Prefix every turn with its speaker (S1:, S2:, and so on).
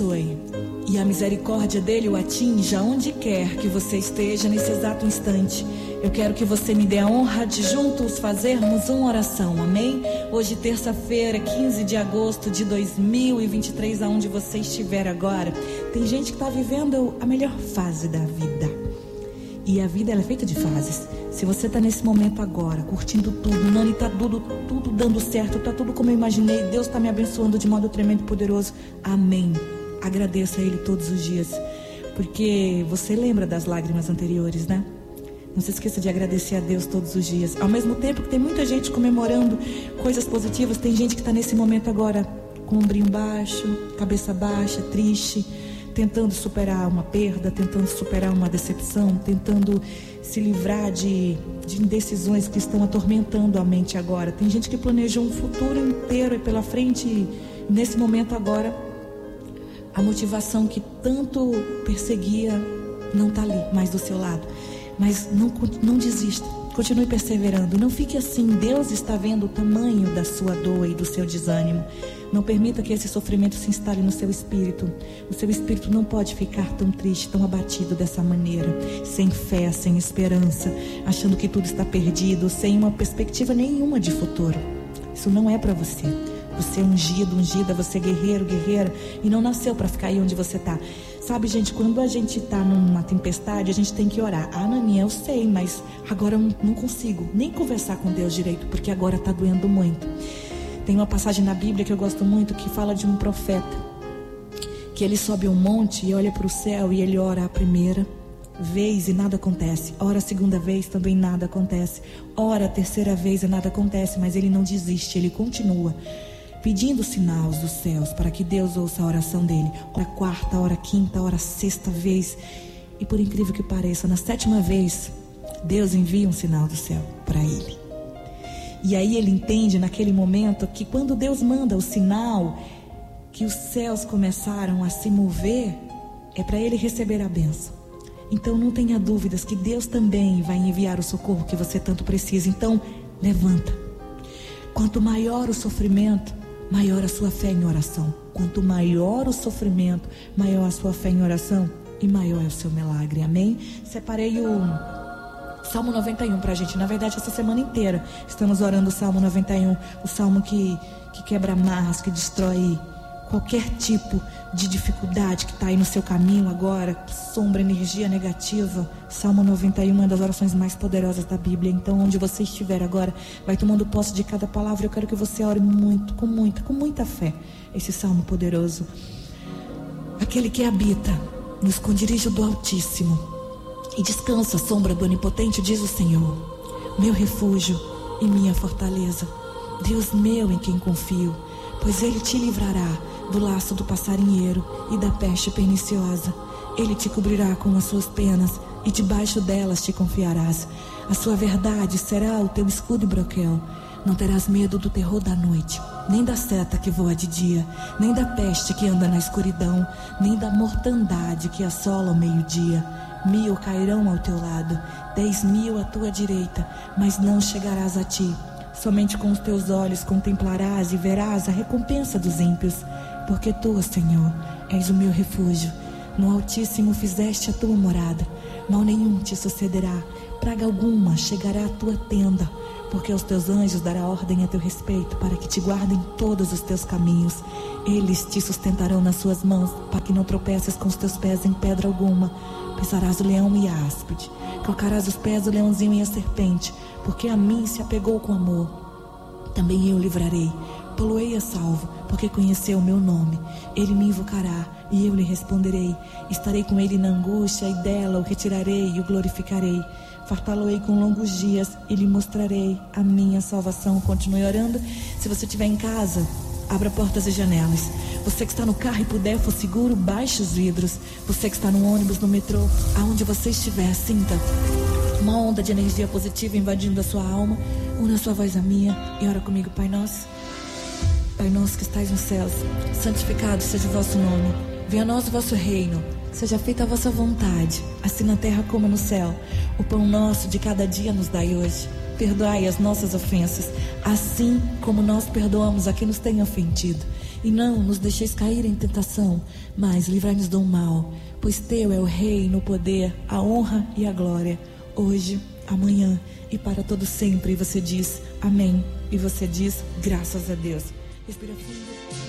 S1: abençoe e a misericórdia dele o atinja onde quer que você esteja nesse exato instante. Eu quero que você me dê a honra de juntos fazermos uma oração, amém? Hoje, terça-feira, 15 de agosto de 2023, aonde você estiver agora, tem gente que está vivendo a melhor fase da vida. E a vida é feita de fases. Se você está nesse momento agora, curtindo tudo, Nani, está tudo, tudo dando certo, está tudo como eu imaginei, Deus está me abençoando de modo tremendo e poderoso. Amém agradeça a Ele todos os dias, porque você lembra das lágrimas anteriores, né? Não se esqueça de agradecer a Deus todos os dias. Ao mesmo tempo que tem muita gente comemorando coisas positivas, tem gente que está nesse momento agora com o ombrinho baixo, cabeça baixa, triste, tentando superar uma perda, tentando superar uma decepção, tentando se livrar de, de indecisões que estão atormentando a mente agora. Tem gente que planejou um futuro inteiro pela frente e nesse momento agora a motivação que tanto perseguia não está ali, mais do seu lado. Mas não, não desista. Continue perseverando. Não fique assim. Deus está vendo o tamanho da sua dor e do seu desânimo. Não permita que esse sofrimento se instale no seu espírito. O seu espírito não pode ficar tão triste, tão abatido dessa maneira, sem fé, sem esperança, achando que tudo está perdido, sem uma perspectiva nenhuma de futuro. Isso não é para você. Você é ungido, ungida, você é guerreiro, guerreira e não nasceu para ficar aí onde você está. Sabe, gente, quando a gente está numa tempestade, a gente tem que orar. Ah, Nani, eu sei, mas agora eu não consigo nem conversar com Deus direito, porque agora está doendo muito. Tem uma passagem na Bíblia que eu gosto muito que fala de um profeta que ele sobe um monte e olha para o céu e ele ora a primeira vez e nada acontece. Ora a segunda vez também nada acontece. Ora a terceira vez e nada acontece, mas ele não desiste, ele continua pedindo sinais dos céus para que Deus ouça a oração dele. Hora quarta, hora quinta, hora sexta vez. E por incrível que pareça, na sétima vez, Deus envia um sinal do céu para ele. E aí ele entende naquele momento que quando Deus manda o sinal que os céus começaram a se mover, é para ele receber a benção. Então não tenha dúvidas que Deus também vai enviar o socorro que você tanto precisa. Então, levanta. Quanto maior o sofrimento, maior a sua fé em oração. Quanto maior o sofrimento, maior a sua fé em oração e maior é o seu milagre. Amém? Separei o Salmo 91 para a gente. Na verdade, essa semana inteira estamos orando o Salmo 91, o salmo que, que quebra amarras, que destrói qualquer tipo de dificuldade que está aí no seu caminho agora, sombra, energia negativa. Salmo 91 é uma das orações mais poderosas da Bíblia. Então, onde você estiver agora, vai tomando posse de cada palavra. Eu quero que você ore muito, com muita, com muita fé, esse salmo poderoso. Aquele que habita no esconderijo do Altíssimo e descansa sombra do Onipotente, diz o Senhor, meu refúgio e minha fortaleza, Deus meu em quem confio, pois Ele te livrará do laço do passarinheiro e da peste perniciosa. Ele te cobrirá com as suas penas e debaixo delas te confiarás. A sua verdade será o teu escudo e broquel. Não terás medo do terror da noite, nem da seta que voa de dia, nem da peste que anda na escuridão, nem da mortandade que assola ao meio-dia. Mil cairão ao teu lado, dez mil à tua direita, mas não chegarás a ti. Somente com os teus olhos contemplarás e verás a recompensa dos ímpios porque tu, Senhor, és o meu refúgio. No Altíssimo fizeste a tua morada. Mal nenhum te sucederá, praga alguma chegará à tua tenda, porque aos teus anjos dará ordem a teu respeito, para que te guardem todos os teus caminhos. Eles te sustentarão nas suas mãos, para que não tropeces com os teus pés em pedra alguma. Pisarás o leão e a áspide, calcarás os pés do leãozinho e a serpente, porque a mim se apegou com amor. Também eu livrarei Poloei a salvo, porque conheceu o meu nome. Ele me invocará e eu lhe responderei. Estarei com ele na angústia e dela o retirarei e o glorificarei. Fartá-lo-ei com longos dias e lhe mostrarei a minha salvação. Continue orando. Se você estiver em casa, abra portas e janelas. Você que está no carro e puder, for seguro, baixe os vidros. Você que está no ônibus, no metrô, aonde você estiver, sinta uma onda de energia positiva invadindo a sua alma. Una sua voz à minha e ora comigo, Pai Nosso. Pai nosso que estais nos céus, santificado seja o vosso nome. Venha a nós o vosso reino. Seja feita a vossa vontade, assim na terra como no céu. O pão nosso de cada dia nos dai hoje. perdoai as nossas ofensas, assim como nós perdoamos a quem nos tem ofendido. E não nos deixeis cair em tentação, mas livrai-nos do mal, pois teu é o reino, o poder, a honra e a glória, hoje, amanhã e para todo sempre. E você diz amém. E você diz graças a Deus. Respira fundo.